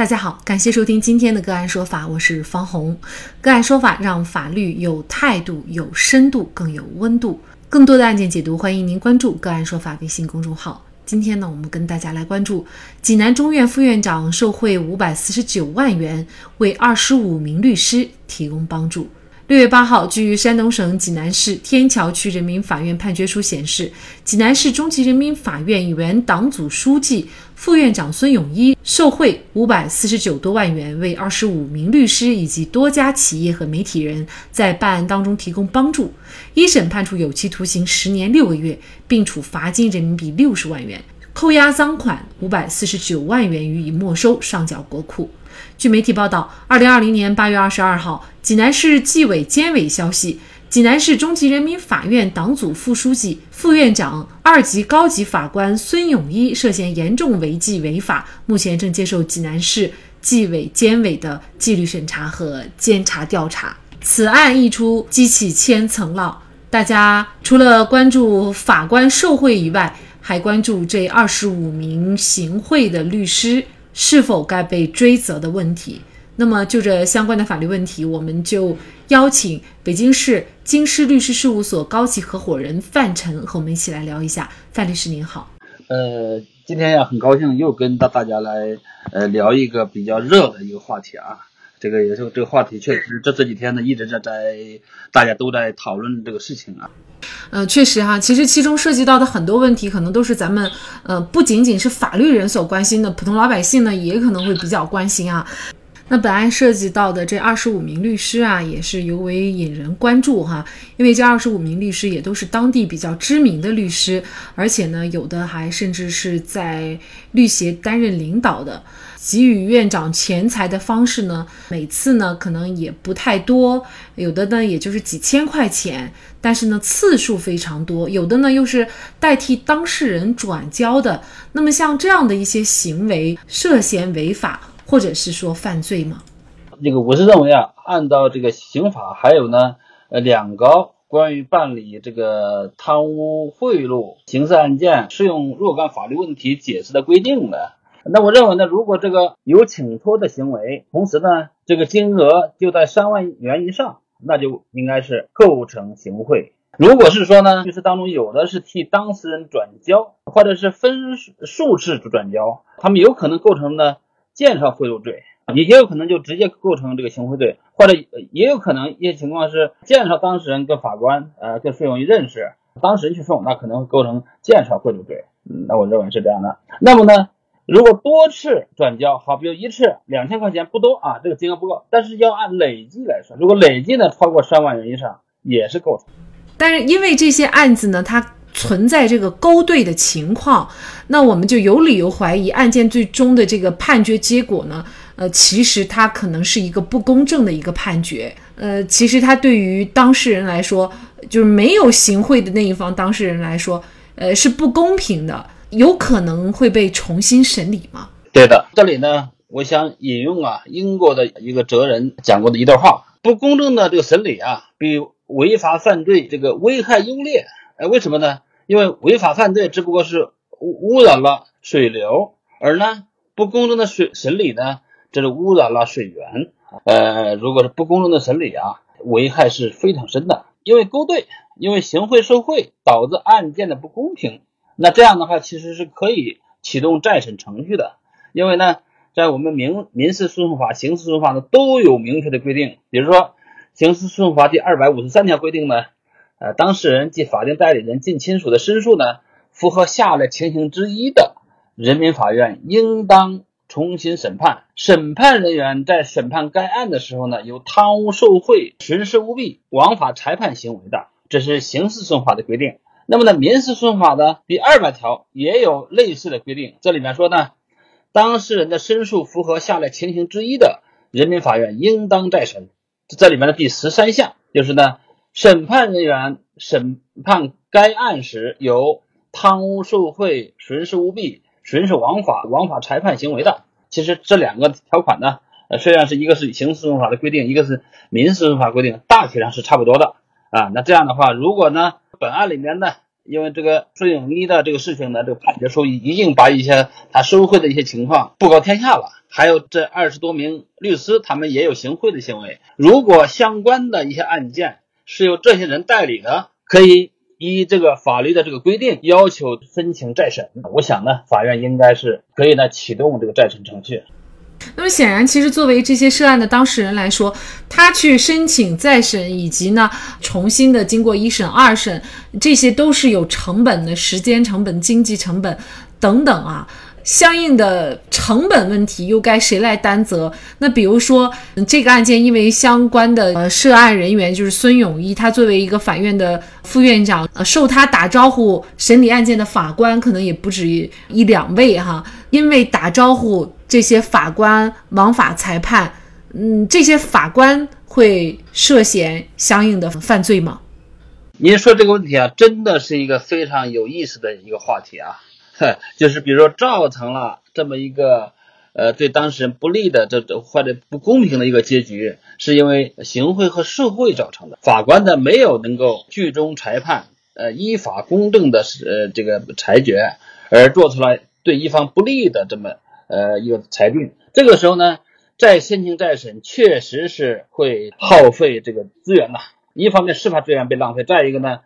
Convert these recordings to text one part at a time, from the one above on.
大家好，感谢收听今天的个案说法，我是方红。个案说法让法律有态度、有深度、更有温度。更多的案件解读，欢迎您关注个案说法微信公众号。今天呢，我们跟大家来关注济南中院副院长受贿五百四十九万元，为二十五名律师提供帮助。六月八号，据山东省济南市天桥区人民法院判决书显示，济南市中级人民法院原党组书记、副院长孙永一受贿五百四十九多万元，为二十五名律师以及多家企业和媒体人在办案当中提供帮助。一审判处有期徒刑十年六个月，并处罚金人民币六十万元，扣押赃款五百四十九万元予以没收，上缴国库。据媒体报道，二零二零年八月二十二号，济南市纪委监委消息，济南市中级人民法院党组副书记、副院长、二级高级法官孙永一涉嫌严重违纪违法，目前正接受济南市纪委监委的纪律审查和监察调查。此案一出，激起千层浪，大家除了关注法官受贿以外，还关注这二十五名行贿的律师。是否该被追责的问题？那么就这相关的法律问题，我们就邀请北京市京师律师事务所高级合伙人范晨和我们一起来聊一下。范律师您好，呃，今天呀很高兴又跟大大家来呃聊一个比较热的一个话题啊。这个也是这个话题，确实这这几天呢一直在在大家都在讨论这个事情啊。嗯，确实哈，其实其中涉及到的很多问题，可能都是咱们呃不仅仅是法律人所关心的，普通老百姓呢也可能会比较关心啊。那本案涉及到的这二十五名律师啊，也是尤为引人关注哈，因为这二十五名律师也都是当地比较知名的律师，而且呢，有的还甚至是在律协担任领导的。给予院长钱财的方式呢，每次呢可能也不太多，有的呢也就是几千块钱，但是呢次数非常多，有的呢又是代替当事人转交的。那么像这样的一些行为，涉嫌违法或者是说犯罪吗？这个我是认为啊，按照这个刑法还有呢呃两个关于办理这个贪污贿赂刑事案件适用若干法律问题解释的规定的。那我认为呢，如果这个有请托的行为，同时呢，这个金额就在三万元以上，那就应该是构成行贿。如果是说呢，就是当中有的是替当事人转交，或者是分数次转交，他们有可能构成呢介绍贿赂罪，也也有可能就直接构成这个行贿罪，或者也有可能一些情况是介绍当事人跟法官呃跟费用一认识，当事人去送，那可能会构成介绍贿赂罪。嗯，那我认为是这样的。那么呢？如果多次转交，好，比如一次两千块钱不多啊，这个金额不够，但是要按累计来算，如果累计呢超过三万元以上，也是构成。但是因为这些案子呢，它存在这个勾兑的情况，那我们就有理由怀疑案件最终的这个判决结果呢，呃，其实它可能是一个不公正的一个判决。呃，其实它对于当事人来说，就是没有行贿的那一方当事人来说，呃，是不公平的。有可能会被重新审理吗？对的，这里呢，我想引用啊英国的一个哲人讲过的一段话：不公正的这个审理啊，比违法犯罪这个危害优劣。哎，为什么呢？因为违法犯罪只不过是污污染了水流，而呢不公正的水审理呢，这是污染了水源。呃，如果是不公正的审理啊，危害是非常深的。因为勾兑，因为行贿受贿导致案件的不公平。那这样的话，其实是可以启动再审程序的，因为呢，在我们民民事诉讼法、刑事诉讼法呢都有明确的规定。比如说，《刑事诉讼法》第二百五十三条规定呢，呃，当事人及法定代理人、近亲属的申诉呢，符合下列情形之一的，人民法院应当重新审判。审判人员在审判该案的时候呢，有贪污受贿、徇私舞弊、枉法裁判行为的，这是刑事诉讼法的规定。那么呢，民事诉讼法的第二百条也有类似的规定，这里面说呢，当事人的申诉符合下列情形之一的，人民法院应当再审。这里面的第十三项就是呢，审判人员审判该案时有贪污受贿、徇私舞弊、徇私枉法、枉法裁判行为的。其实这两个条款呢，虽然是一个是刑事诉讼法的规定，一个是民事诉讼法规定，大体上是差不多的啊。那这样的话，如果呢？本案里面呢因为这个孙永一的这个事情呢，这个判决书已经把一些他受贿的一些情况布告天下了。还有这二十多名律师，他们也有行贿的行为。如果相关的一些案件是由这些人代理的，可以依这个法律的这个规定要求申请再审。我想呢，法院应该是可以呢启动这个再审程序。那么显然，其实作为这些涉案的当事人来说，他去申请再审，以及呢重新的经过一审、二审，这些都是有成本的，时间成本、经济成本等等啊。相应的成本问题又该谁来担责？那比如说这个案件，因为相关的呃涉案人员就是孙永一，他作为一个法院的副院长，呃，受他打招呼审理案件的法官可能也不止一两位哈，因为打招呼。这些法官枉法裁判，嗯，这些法官会涉嫌相应的犯罪吗？您说这个问题啊，真的是一个非常有意思的一个话题啊，就是比如说造成了这么一个呃对当事人不利的这这或者不公平的一个结局，是因为行贿和受贿造成的，法官呢没有能够剧终裁判，呃，依法公正的呃这个裁决，而做出来对一方不利的这么。呃，一个裁定，这个时候呢，再申请再审，确实是会耗费这个资源呐。一方面司法资源被浪费，再一个呢，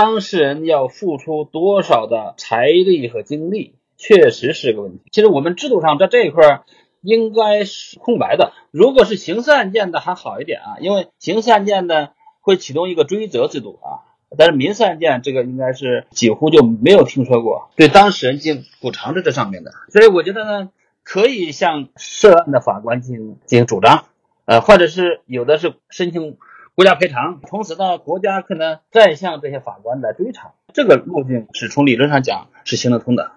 当事人要付出多少的财力和精力，确实是个问题。其实我们制度上在这一块应该是空白的。如果是刑事案件的还好一点啊，因为刑事案件呢会启动一个追责制度啊，但是民事案件这个应该是几乎就没有听说过对当事人进行补偿在这上面的。所以我觉得呢。可以向涉案的法官进行进行主张，呃，或者是有的是申请国家赔偿，同时呢，国家可能再向这些法官来追偿，这个路径是从理论上讲是行得通的。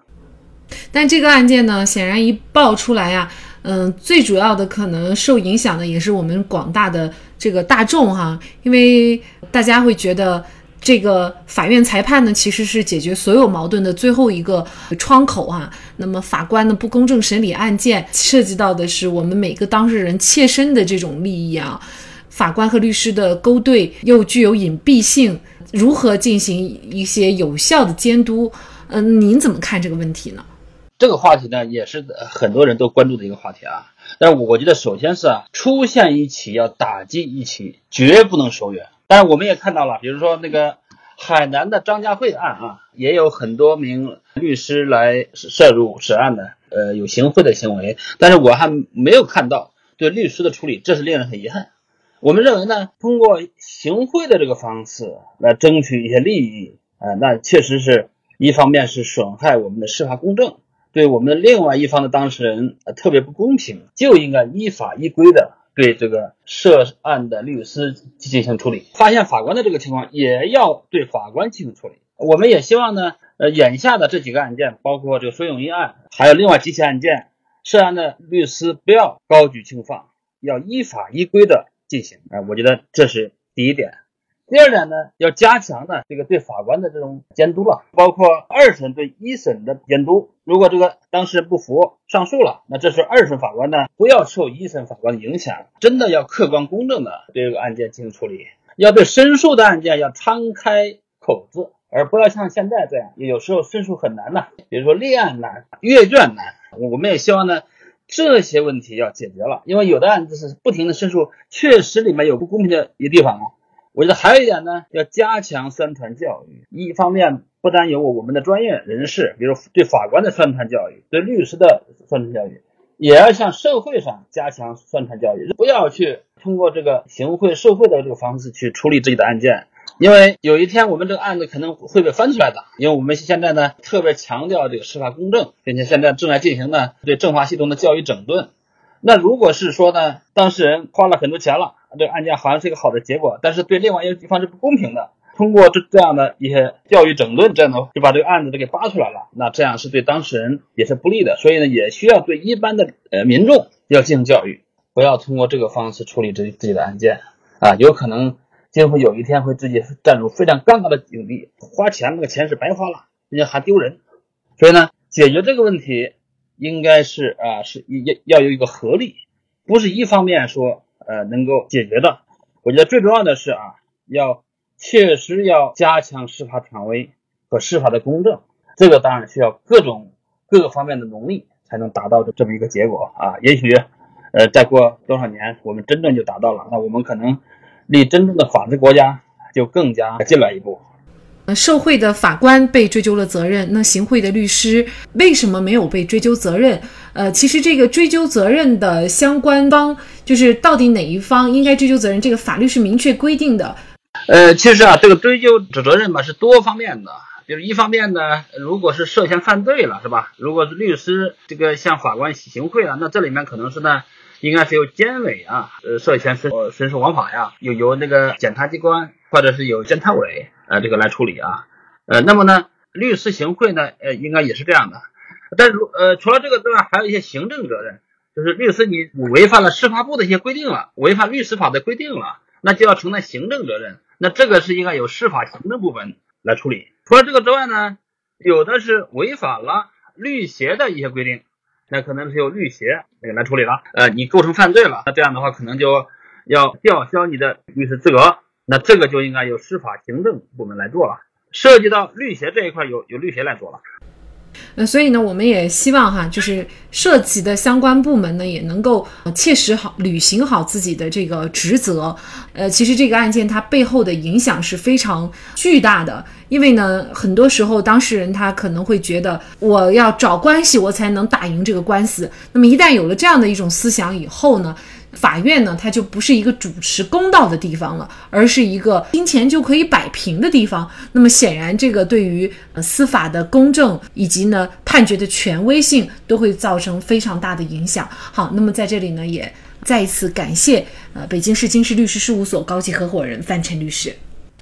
但这个案件呢，显然一爆出来呀，嗯，最主要的可能受影响的也是我们广大的这个大众哈，因为大家会觉得。这个法院裁判呢，其实是解决所有矛盾的最后一个窗口啊。那么法官的不公正审理案件，涉及到的是我们每个当事人切身的这种利益啊。法官和律师的勾兑又具有隐蔽性，如何进行一些有效的监督？嗯，您怎么看这个问题呢？这个话题呢，也是很多人都关注的一个话题啊。但是我觉得，首先是啊，出现一起要打击一起，绝不能手软。但是我们也看到了，比如说那个海南的张家慧案啊，也有很多名律师来涉入涉案的，呃，有行贿的行为。但是我还没有看到对律师的处理，这是令人很遗憾。我们认为呢，通过行贿的这个方式来争取一些利益，啊，那确实是一方面是损害我们的司法公正，对我们的另外一方的当事人特别不公平，就应该依法依规的。对这个涉案的律师进行处理，发现法官的这个情况，也要对法官进行处理。我们也希望呢，呃，眼下的这几个案件，包括这个孙永一案，还有另外几起案件，涉案的律师不要高举轻放，要依法依规的进行。啊，我觉得这是第一点。第二点呢，要加强呢这个对法官的这种监督了，包括二审对一审的监督。如果这个当事人不服上诉了，那这是二审法官呢不要受一审法官的影响，真的要客观公正的对这个案件进行处理。要对申诉的案件要敞开口子，而不要像现在这样，有时候申诉很难呐，比如说立案难、阅卷难。我们也希望呢这些问题要解决了，因为有的案子是不停的申诉，确实里面有不公平的一个地方啊。我觉得还有一点呢，要加强宣传教育。一方面，不单有我们的专业人士，比如对法官的宣传教育，对律师的宣传教育，也要向社会上加强宣传教育。不要去通过这个行贿受贿的这个方式去处理自己的案件，因为有一天我们这个案子可能会被翻出来的。因为我们现在呢特别强调这个司法公正，并且现在正在进行呢对政法系统的教育整顿。那如果是说呢，当事人花了很多钱了。这个案件好像是一个好的结果，但是对另外一个地方是不公平的。通过这这样的一些教育整顿，这样的就把这个案子都给扒出来了。那这样是对当事人也是不利的，所以呢，也需要对一般的呃民众要进行教育，不要通过这个方式处理自己自己的案件啊，有可能今后有一天会自己站入非常尴尬的境地，花钱那个钱是白花了，人家还丢人。所以呢，解决这个问题应该是啊，是要要有一个合力，不是一方面说。呃，能够解决的，我觉得最重要的是啊，要确实要加强司法权威和司法的公正，这个当然需要各种各个方面的努力才能达到的这么一个结果啊。也许，呃，再过多少年，我们真正就达到了，那我们可能离真正的法治国家就更加近了一步。呃，受贿的法官被追究了责任，那行贿的律师为什么没有被追究责任？呃，其实这个追究责任的相关方，就是到底哪一方应该追究责任，这个法律是明确规定的。呃，其实啊，这个追究责任嘛是多方面的，就是一方面呢，如果是涉嫌犯罪了，是吧？如果是律师这个向法官行贿了，那这里面可能是呢，应该是由监委啊，呃，涉嫌申申诉枉法呀，有由那个检察机关或者是有监察委呃这个来处理啊。呃，那么呢，律师行贿呢，呃，应该也是这样的。但如呃，除了这个之外，还有一些行政责任，就是律师你违反了司法部的一些规定了，违反律师法的规定了，那就要承担行政责任。那这个是应该由司法行政部门来处理。除了这个之外呢，有的是违反了律协的一些规定，那可能是由律协那个来处理了。呃，你构成犯罪了，那这样的话可能就要吊销你的律师资格，那这个就应该由司法行政部门来做了。涉及到律协这一块，由由律协来做了。呃，所以呢，我们也希望哈，就是涉及的相关部门呢，也能够切实好履行好自己的这个职责。呃，其实这个案件它背后的影响是非常巨大的，因为呢，很多时候当事人他可能会觉得，我要找关系，我才能打赢这个官司。那么一旦有了这样的一种思想以后呢？法院呢，它就不是一个主持公道的地方了，而是一个金钱就可以摆平的地方。那么显然，这个对于呃司法的公正以及呢判决的权威性都会造成非常大的影响。好，那么在这里呢，也再一次感谢呃北京市京师律师事务所高级合伙人范晨律师。